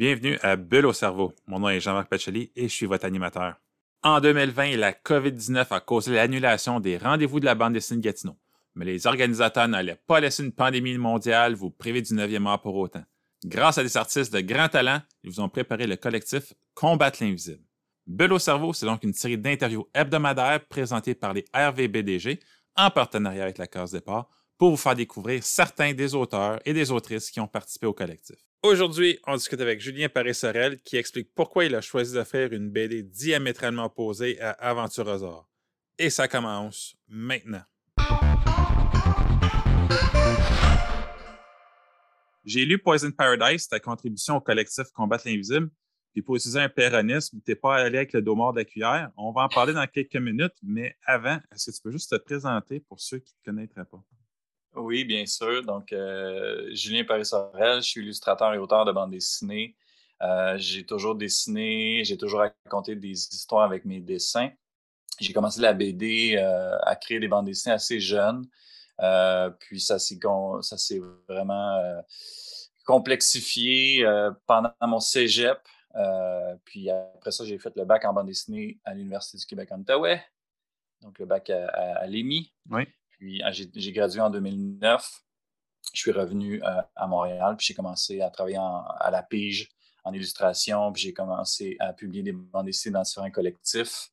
Bienvenue à Bulle au cerveau. Mon nom est Jean-Marc Pacheli et je suis votre animateur. En 2020, la COVID-19 a causé l'annulation des rendez-vous de la bande dessinée de Gatineau. Mais les organisateurs n'allaient pas laisser une pandémie mondiale vous priver du 9e art pour autant. Grâce à des artistes de grand talent, ils vous ont préparé le collectif Combattre l'invisible. Bulle au cerveau, c'est donc une série d'interviews hebdomadaires présentées par les RVBDG en partenariat avec la Case Départ pour vous faire découvrir certains des auteurs et des autrices qui ont participé au collectif. Aujourd'hui, on discute avec Julien Paris-Sorel qui explique pourquoi il a choisi de faire une BD diamétralement opposée à Aventurosaure. Et ça commence maintenant. J'ai lu Poison Paradise, ta contribution au collectif Combattre l'invisible. Puis pour utiliser un péronisme, tu n'es pas allé avec le dos mort de la cuillère. On va en parler dans quelques minutes, mais avant, est-ce que tu peux juste te présenter pour ceux qui ne te connaîtraient pas? Oui, bien sûr. Donc, euh, Julien Paris-Sorel, je suis illustrateur et auteur de bande dessinée. Euh, j'ai toujours dessiné, j'ai toujours raconté des histoires avec mes dessins. J'ai commencé la BD euh, à créer des bandes dessinées assez jeunes. puis ça s'est, vraiment complexifié pendant mon cégep. puis après ça, j'ai fait le bac en bande dessinée à l'Université du Québec en. Donc, le bac à, à, l'EMI. Oui. Puis ah, j'ai gradué en 2009. Je suis revenu euh, à Montréal, puis j'ai commencé à travailler à la pige en illustration, puis j'ai commencé à publier des bandes dessinées dans différents collectifs,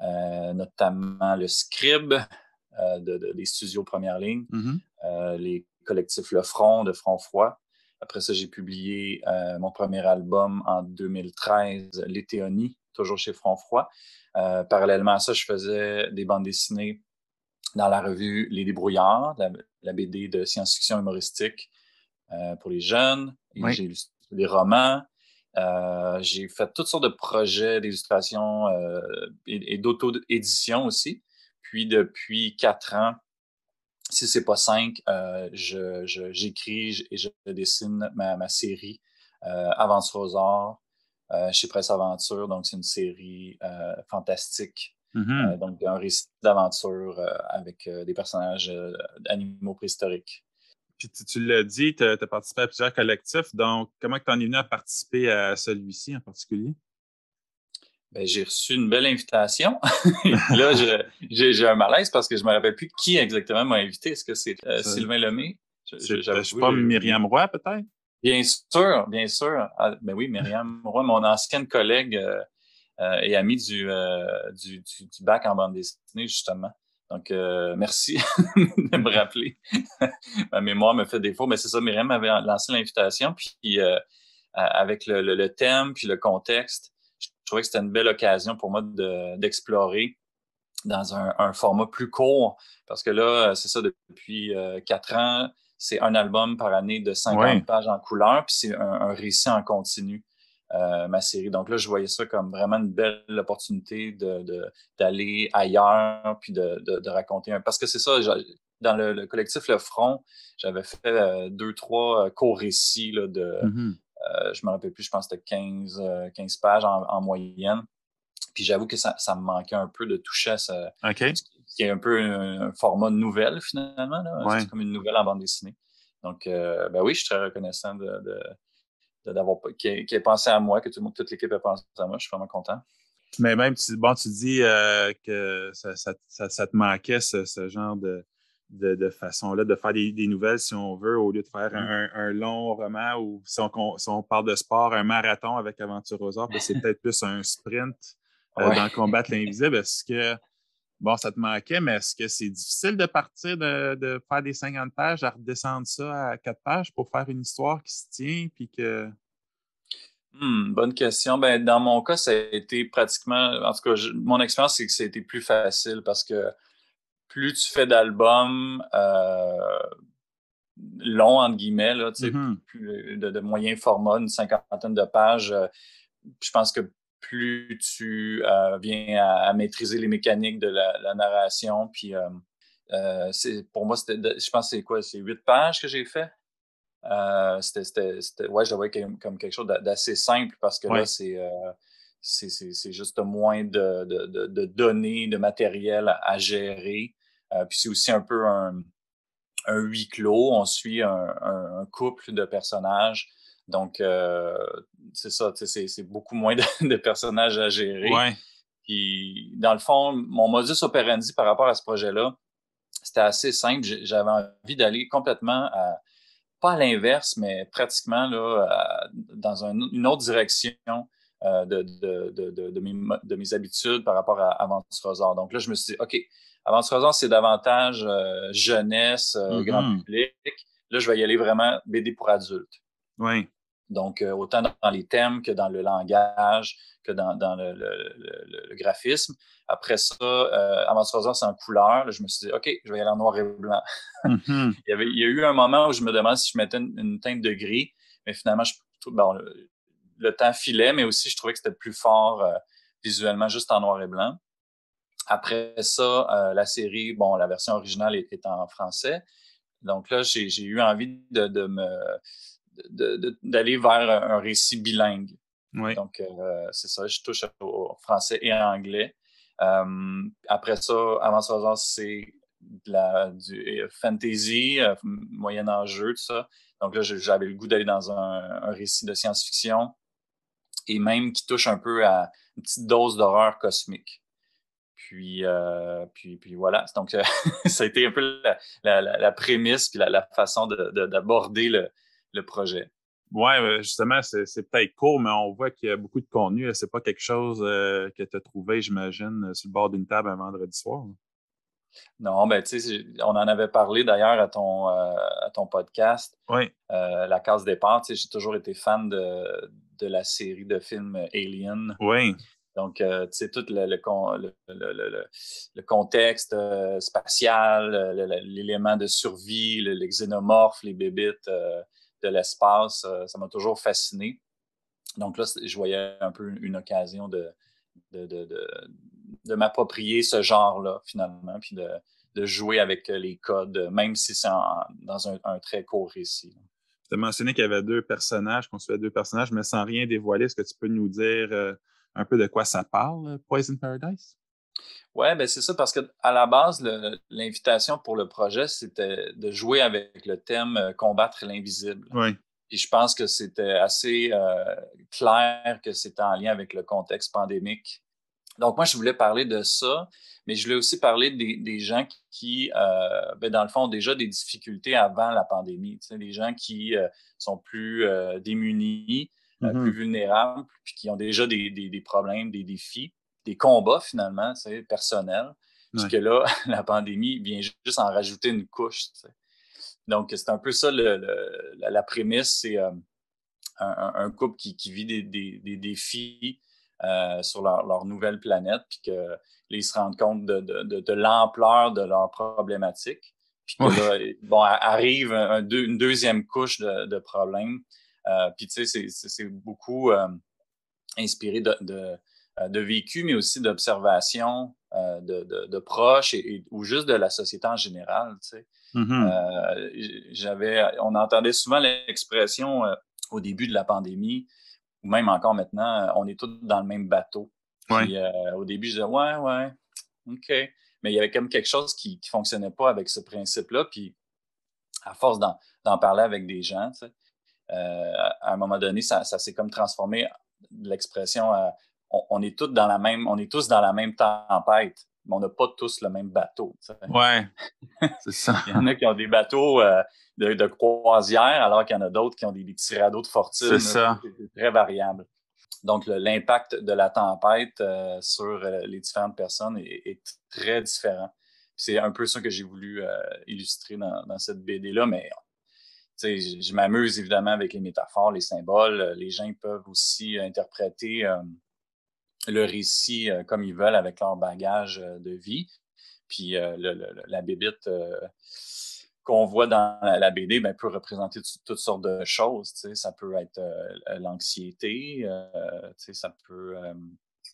euh, notamment le Scribe euh, des studios Première Ligne, mm-hmm. les collectifs Le Front de Front Froid. Après ça, j'ai publié mon premier album en 2013, L'Éthéonie, toujours chez Front Froid. parallèlement à ça, je faisais des bandes dessinées dans la revue Les Débrouillards, la, BD de science-fiction humoristique euh, pour les jeunes. J'ai illustré des romans. Euh, j'ai fait toutes sortes de projets d'illustration euh, et, d'auto-édition aussi. Puis depuis quatre ans, si c'est pas cinq, j'écris et je dessine ma, série Aventure aux arts chez Presse Aventure. Donc, c'est une série fantastique Mm-hmm. Euh, donc, un récit d'aventure euh, avec euh, des personnages animaux préhistoriques. Puis tu, l'as dit, tu as, participé à plusieurs collectifs. Donc, comment tu en es venu à participer à celui-ci en particulier? Ben, j'ai reçu une belle invitation. là, j'ai un malaise parce que je ne me rappelle plus qui exactement m'a invité. Est-ce que c'est Sylvain Lemay? Je ne sais pas Myriam Roy, peut-être? Bien sûr, bien sûr. Ah, ben oui, Myriam Roy, mon ancienne collègue euh, et ami euh, du, du, du, bac en bande dessinée, justement. Donc, euh, merci de me rappeler. Ma mémoire me fait défaut, mais c'est ça, Myriam m'avait lancé l'invitation, puis avec le, le, thème, puis le contexte, je trouvais que c'était une belle occasion pour moi d'explorer dans un, un, format plus court, parce que là, c'est ça, depuis quatre ans, c'est un album par année de 50 pages en couleur, puis c'est un, un, récit en continu. Euh, ma série. Donc là, je voyais ça comme vraiment une belle opportunité d'aller de, ailleurs puis de, de, raconter un. Parce que c'est ça, dans le, collectif Le Front, j'avais fait euh, deux, trois euh, co-récits de. Mm-hmm. je me rappelle plus, je pense que c'était 15, 15 pages en, moyenne. Puis j'avoue que ça, ça, me manquait un peu de toucher à ça. Qui est un peu un, format nouvelle, finalement. C'est comme une nouvelle en bande dessinée. Donc, ben oui, je suis très reconnaissant de, d'avoir qui, ait pensé à moi, que tout toute l'équipe ait pensé à moi. Je suis vraiment content. Mais même, tu, bon, tu dis euh, que ça, ça, te manquait ce, genre de, de, façon-là de faire des, nouvelles, si on veut, au lieu de faire mm. un, long roman ou si on, parle de sport, un marathon avec Aventure aux Arts, ben, c'est peut-être plus un sprint euh, dans Combattre l'invisible. Est-ce que bon, ça te manquait, mais est-ce que c'est difficile de partir de, faire des 50 pages, à redescendre ça à 4 pages pour faire une histoire qui se tient puis que. Hmm, bonne question. Ben, dans mon cas, ça a été pratiquement. En tout cas, mon expérience, c'est que ça a été plus facile parce que plus tu fais d'albums euh, longs, entre guillemets, là, mm-hmm. de, de, moyen format, une cinquantaine de pages, euh, je pense que plus tu euh, viens à, maîtriser les mécaniques de la, narration. Puis, euh, euh, pour moi, je pense que c'est quoi? C'est huit pages que j'ai fait? c'était, ouais, je le voyais comme, quelque chose d'assez simple parce que là, c'est, c'est, juste moins de, de, données, de matériel à, gérer. puis c'est aussi un peu un, un huis clos, on suit un, couple de personnages. Donc, c'est ça, c'est beaucoup moins de, personnages à gérer. Puis, dans le fond, mon modus operandi par rapport à ce projet-là, c'était assez simple. J'avais envie d'aller complètement à, pas à l'inverse, mais pratiquement là, dans une autre direction euh, de, de, mes, habitudes par rapport à Aventurosaur. Donc là, je me suis dit, OK, Aventurosaur, c'est davantage euh, jeunesse, euh, grand mm-hmm. public. Là, je vais y aller vraiment BD pour adultes. Oui. Donc, autant dans les thèmes que dans le langage, que dans, le, graphisme. Après ça, euh, Aventurosaur, c'est en couleur. je me suis dit, OK, je vais y aller en noir et blanc. Mm-hmm. il, y avait, il, y a eu un moment où je me demandais si je mettais une, teinte de gris, mais finalement, je, bon, le temps filait, mais aussi je trouvais que c'était plus fort euh, visuellement juste en noir et blanc. Après ça, euh, la série, bon, la version originale est, en français. Donc là, j'ai eu envie de, me d'aller vers un récit bilingue. Donc, euh, c'est ça, je touche au français et en anglais. après ça, avant ça, c'est du fantasy, moyen jeu, tout ça. Donc là, j'avais le goût d'aller dans un récit de science-fiction et même qui touche un peu à une petite dose d'horreur cosmique. Puis, euh, puis, puis voilà. Donc, euh, ça a été un peu la, prémisse puis la, façon d'aborder le, le, projet. Oui, justement, c'est peut-être court, mais on voit qu'il y a beaucoup de contenu. C'est pas quelque chose euh, que tu as trouvé, j'imagine, sur le bord d'une table un vendredi soir. Non, ben tu sais, on en avait parlé d'ailleurs à ton à ton podcast. Oui. la case départ, tu sais, j'ai toujours été fan de, de la série de films Alien. Oui. Donc, euh, tu sais, tout le, le, contexte euh, spatial, l'élément de survie, les xénomorphes, les bébites euh, de l'espace, ça m'a toujours fasciné. Donc là, je voyais un peu une occasion de, de, m'approprier ce genre-là, finalement, puis de, jouer avec les codes, même si c'est dans un, très court récit. Tu as mentionné qu'il y avait deux personnages, qu'on suivait deux personnages, mais sans rien dévoiler, est-ce que tu peux nous dire euh, un peu de quoi ça parle, euh, Poison Paradise? Oui, ben c'est ça, parce qu'à la base, l'invitation pour le projet, c'était de jouer avec le thème euh, combattre l'invisible. Oui. Et je pense que c'était assez clair que c'était en lien avec le contexte pandémique. Donc, moi, je voulais parler de ça, mais je voulais aussi parler des, gens qui, euh, ben, dans le fond, ont déjà des difficultés avant la pandémie. des gens qui euh, sont plus euh, démunis, plus mm-hmm. vulnérables, puis qui ont déjà des, problèmes, des défis, des combats finalement personnels. Puis que là, la pandémie vient juste en rajouter une couche. Donc, c'est un peu ça la, prémisse, c'est un, couple qui, vit des, défis sur leur, leur, nouvelle planète, puis que ils se rendent compte de, l'ampleur de leurs problématiques. Puis que bon, arrive une deuxième couche de, problèmes. Euh, puis tu sais, c'est beaucoup euh, inspiré de, de, vécu, mais aussi d'observation de, proches et, ou juste de la société en général. Tu sais. Mm-hmm. j'avais, on entendait souvent l'expression au début de la pandémie, ou même encore maintenant, on est tous dans le même bateau. Euh, au début, je disais, ouais, ouais, OK. Mais il y avait comme quelque chose qui ne fonctionnait pas avec ce principe-là. Puis, à force d'en parler avec des gens, euh, à un moment donné, ça, s'est comme transformé l'expression on, est tous dans la même, on est tous dans la même tempête, mais on n'a pas tous le même bateau. Ouais, c'est ça. il y en a qui ont des bateaux euh, de, croisière, alors qu'il y en a d'autres qui ont des, des tirados de fortune. C'est ça. C'est très variable. Donc, l'impact de la tempête euh, sur euh, les différentes personnes est, très différent. C'est un peu ça que j'ai voulu illustrer dans, cette BD-là, mais je, je m'amuse évidemment avec les métaphores, les symboles. Les gens peuvent aussi interpréter le récit comme ils veulent avec leur bagage de vie. Puis la bébite qu'on voit dans la BD ben, peut représenter toutes sortes de choses. Ça peut être euh, l'anxiété, euh, ça, peut, euh,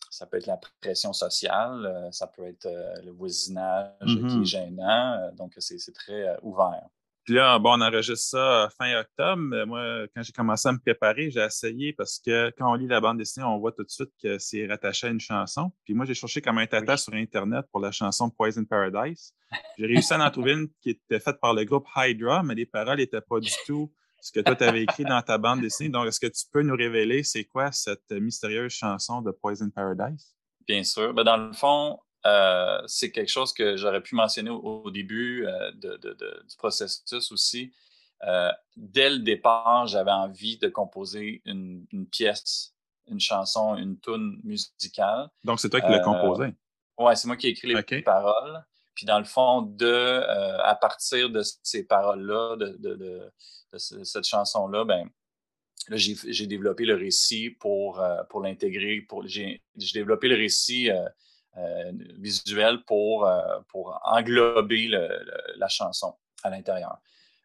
ça peut être la pression sociale, ça peut être le voisinage qui est mmh gênant. donc, c'est très ouvert. Puis là, bon, on enregistre ça fin octobre. Moi, quand j'ai commencé à me préparer, j'ai essayé parce que quand on lit la bande dessinée, on voit tout de suite que c'est rattaché à une chanson. Puis moi, j'ai cherché comme un tata sur Internet pour la chanson Poison Paradise. J'ai réussi à en trouver une qui était faite par le groupe Hydra, mais les paroles n'étaient pas du tout ce que toi, tu avais écrit dans ta bande dessinée. Donc, est-ce que tu peux nous révéler c'est quoi cette mystérieuse chanson de Poison Paradise? Bien sûr. Ben, dans le fond, euh, c'est quelque chose que j'aurais pu mentionner au, début euh, du processus aussi. Euh, dès le départ, j'avais envie de composer une, pièce, une chanson, une tune musicale. Donc, c'est toi qui l'as composé? Oui, c'est moi qui ai écrit les paroles. Puis, dans le fond, de, à partir de ces paroles-là, de, cette chanson-là, ben, j'ai développé le récit pour, pour l'intégrer. J'ai développé le récit visuel pour, euh, pour englober la chanson à l'intérieur.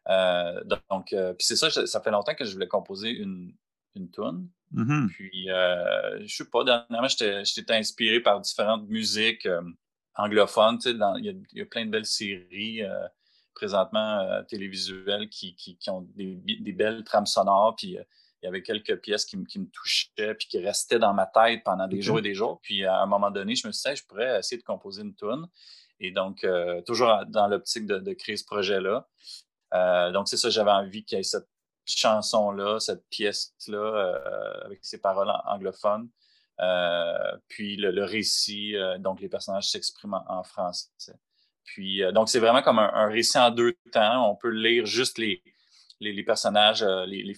Euh, donc, puis c'est ça, ça fait longtemps que je voulais composer une, une tune. Mm-hmm. Puis, je sais pas, dernièrement, j'étais inspiré par différentes musiques anglophones. Tu sais, il, y a, plein de belles séries présentement télévisuelles qui, qui, ont des, des, belles trames sonores. Puis, il y avait quelques pièces qui, me touchaient puis qui restaient dans ma tête pendant des jours et des jours. Puis à un moment donné, je me suis dit, je pourrais essayer de composer une tune. Et donc, euh, toujours dans l'optique de, créer ce projet-là. Euh, donc, c'est ça, j'avais envie qu'il y ait cette chanson-là, cette pièce-là, euh, avec ses paroles anglophones. puis le, récit, donc les personnages s'expriment en, français. Puis, donc, c'est vraiment comme un, récit en deux temps. On peut lire juste les, les, personnages, euh, les, les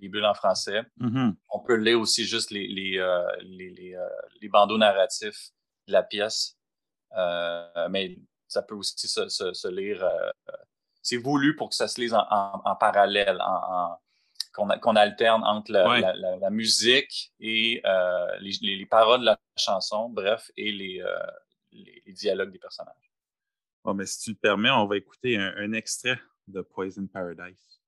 les, bulles en français. Mm-hmm. On peut lire aussi juste les, les, euh, euh, bandeaux narratifs de la pièce. mais ça peut aussi se, lire. c'est voulu pour que ça se lise en, parallèle, en, qu'on alterne entre la, musique et les, paroles de la chanson, bref, et les, dialogues des personnages. Bon, mais si tu le permets, on va écouter un extrait The Poison Paradise.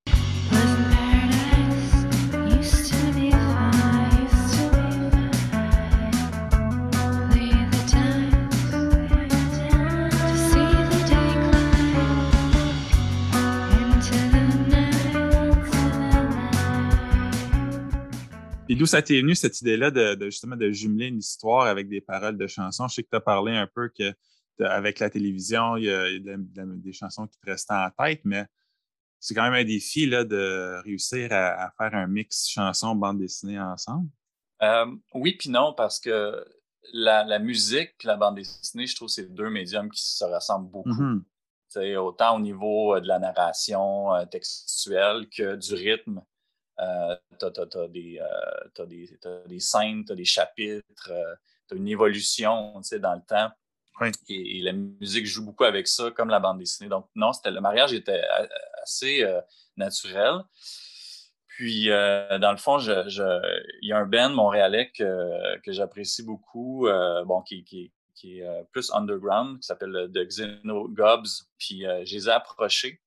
Et d'où ça t'est venu cette idée-là de, justement de jumeler une histoire avec des paroles de chansons? Je sais que tu as parlé un peu que avec la télévision, il y a, des chansons qui te restaient en tête, mais c'est quand même un défi là, de réussir à, faire un mix chanson, bande dessinée ensemble. Euh, oui, puis non, parce que la, musique et la bande dessinée, je trouve que c'est deux médiums qui se ressemblent beaucoup. Mm-hmm. Autant au niveau euh, de la narration euh, textuelle que du rythme. tu as, des, des, scènes, tu as des chapitres, tu as une évolution dans le temps. Et, la musique joue beaucoup avec ça, comme la bande dessinée. Donc, non, le mariage était assez euh, naturel. Puis, euh, dans le fond, il y a un band montréalais que, que j'apprécie beaucoup, euh, bon, qui, qui, qui, est plus underground, qui s'appelle The Xeno Gobs. Puis, je les ai approchés.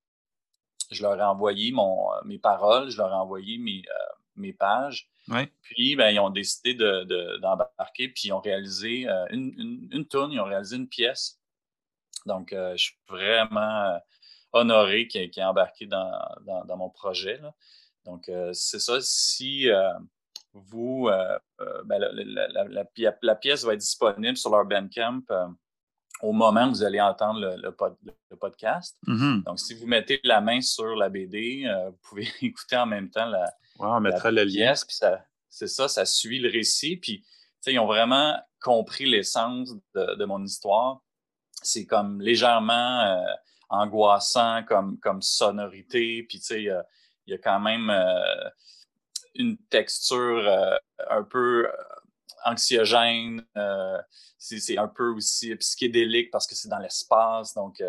Je leur ai envoyé mon, mes paroles, je leur ai envoyé mes, mes pages. Puis, ben, ils ont décidé d'embarquer, puis ils ont réalisé euh, une, une, une ils ont réalisé une pièce. Donc, euh, je suis vraiment euh, honoré qu'ils aient embarqué dans, mon projet. Donc, c'est ça. Si vous, ben, la, pièce va être disponible sur leur Bandcamp au moment où vous allez entendre le, podcast. Mm-hmm. Donc, si vous mettez la main sur la BD, vous pouvez écouter en même temps la, on mettra le lien. c'est ça, ça suit le récit. Puis, ils ont vraiment compris l'essence de, mon histoire. C'est comme légèrement euh, angoissant comme, comme sonorité. Puis, il y a, quand même euh, une texture euh, un peu anxiogène. c'est un peu aussi psychédélique parce que c'est dans l'espace. Donc,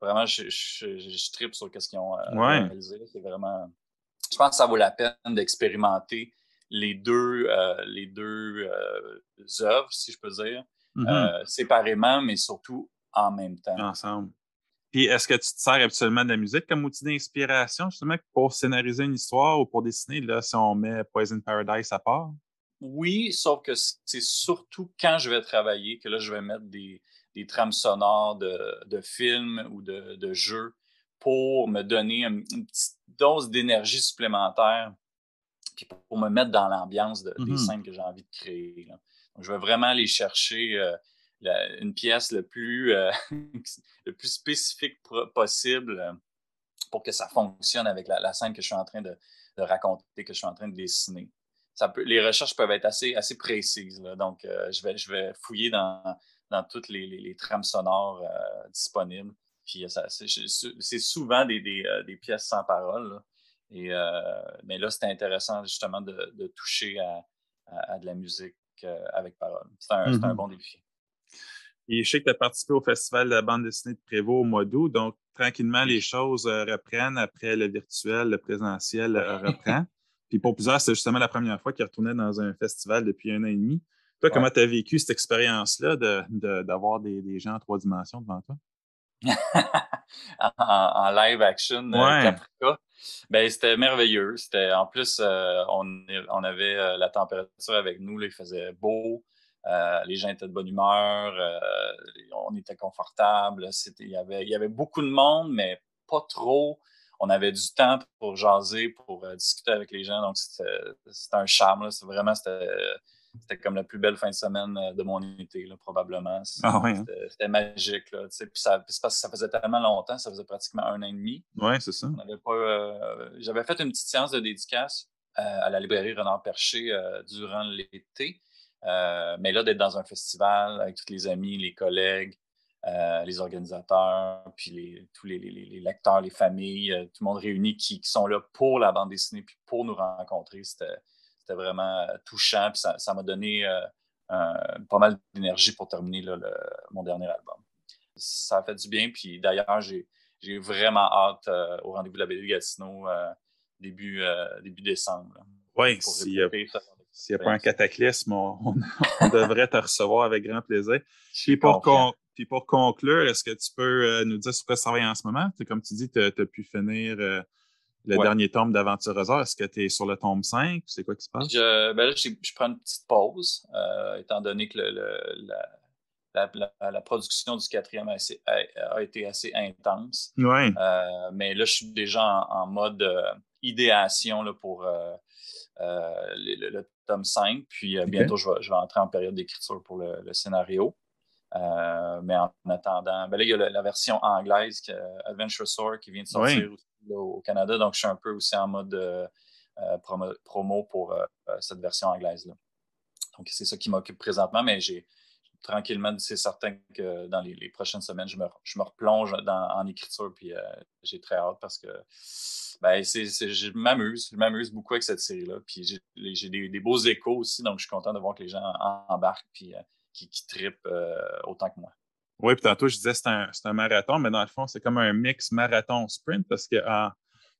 vraiment, je, je, je, tripe sur ce qu'ils ont réalisé. C'est vraiment je pense que ça vaut la peine d'expérimenter les deux, euh, les deux euh, œuvres, si je peux dire, mm-hmm. euh, séparément, mais surtout en même temps? Ensemble. Puis est-ce que tu te sers habituellement de la musique comme outil d'inspiration, justement, pour scénariser une histoire ou pour dessiner, là, si on met Poison Paradise à part? Oui, sauf que c'est surtout quand je vais travailler que là, je vais mettre des, des trames sonores de, de films ou de, de jeux pour me donner une, petite dose d'énergie supplémentaire, puis pour me mettre dans l'ambiance des mm-hmm. scènes que j'ai envie de créer. Donc, je vais vraiment aller chercher une pièce le plus, le plus spécifique possible pour que ça fonctionne avec la, scène que je suis en train de, raconter, que je suis en train de dessiner. Ça peut, les recherches peuvent être assez, assez précises. Donc, euh, je, vais, je vais fouiller dans, dans toutes les, les, trames sonores euh, disponibles. Puis, c'est souvent des, des, euh, des, pièces sans parole. Et, mais là, c'était intéressant justement de, de toucher à, à, de la musique avec parole. C'est un, un, mm-hmm. bon défi. Et je sais que tu as participé au Festival de la bande dessinée de Prévost au mois d'août. Donc, tranquillement, les choses euh, reprennent après le virtuel, le présentiel euh, reprend. Puis pour plusieurs, c'est justement la première fois qu'ils retournaient dans un festival depuis un an et demi. Toi, comment tu as vécu cette expérience-là d'avoir de, des, gens en trois dimensions devant toi? en, live action, euh, Ben, c'était merveilleux. C'était en plus, on, on, avait la température avec nous, là, il faisait beau. Euh, les gens étaient de bonne humeur, euh, on était confortable. Il y, avait, il y avait beaucoup de monde, mais pas trop. On avait du temps pour jaser, pour euh, discuter avec les gens. Donc, c'était un charme. C'est vraiment, c'était comme la plus belle fin de semaine de mon été, probablement. Ah hein? C'était magique. c'est parce que ça faisait tellement longtemps, ça faisait pratiquement un an et demi. Oui, c'est ça. J'avais fait une petite séance de dédicace à la librairie Renard Perché durant l'été. Euh, mais là, d'être dans un festival avec tous les amis, les collègues, euh, les organisateurs, puis tous les, lecteurs, les familles, euh, tout le monde réuni qui, sont là pour la bande dessinée, puis pour nous rencontrer, c'était vraiment touchant, puis ça m'a donné pas mal d'énergie pour terminer mon dernier album. Ça a fait du bien, puis d'ailleurs, j'ai vraiment hâte au rendez-vous de la BD Gatineau début, début décembre. Oui, si, s'il n'y a pas un cataclysme, on, devrait te recevoir avec grand plaisir. Puis pour, pour, conclure, est-ce que tu peux euh, nous dire sur quoi tu travailles en ce moment? comme tu dis, tu as, pu finir euh, le dernier tome d'Aventure Hasard. Est-ce que tu es sur le tome 5? C'est quoi qui se passe? Je, ben là, je, prends une petite pause, euh, étant donné que la, production du quatrième a, été assez intense. Oui. mais là, je suis déjà en, mode idéation là, pour le, tome 5. Puis euh, bientôt, je vais, entrer en période d'écriture pour le, scénario. Euh, mais en attendant, ben là, il y a la, version anglaise, Adventure Sword, qui vient de sortir au Canada. Donc, je suis un peu aussi en mode euh, promo, pour cette version anglaise-là. Donc, c'est ça qui m'occupe présentement, mais j'ai tranquillement, c'est certain que dans les, prochaines semaines, je me, je me replonge en écriture, puis j'ai très hâte parce que ben, je m'amuse. Je m'amuse beaucoup avec cette série-là. Puis j'ai des, beaux échos aussi, donc je suis content de voir que les gens embarquent puis euh, qui, tripent euh, autant que moi. Oui, puis tantôt, je disais que c'est un, marathon, mais dans le fond, c'est comme un mix marathon-sprint parce qu'en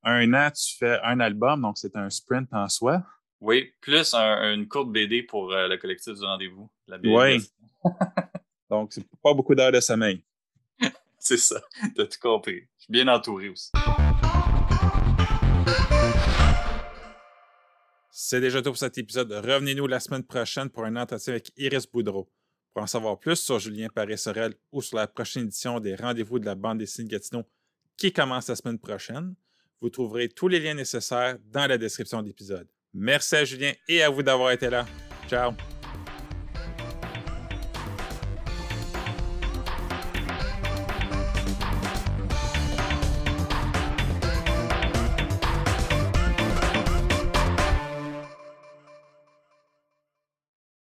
un an, tu fais un album, donc c'est un sprint en soi. Oui, plus une courte BD pour euh, le collectif du rendez-vous. Oui. donc, c'est pas beaucoup d'heures de sommeil. c'est ça. Tu as tout compris. Je suis bien entouré aussi. C'est déjà tout pour cet épisode. Revenez-nous la semaine prochaine pour un entretien avec Iris Boudreau. Pour en savoir plus sur Julien Paré-Sorel ou sur la prochaine édition des Rendez-vous de la bande dessinée Gatineau qui commence la semaine prochaine, vous trouverez tous les liens nécessaires dans la description de l'épisode. Merci à Julien et à vous d'avoir été là. Ciao!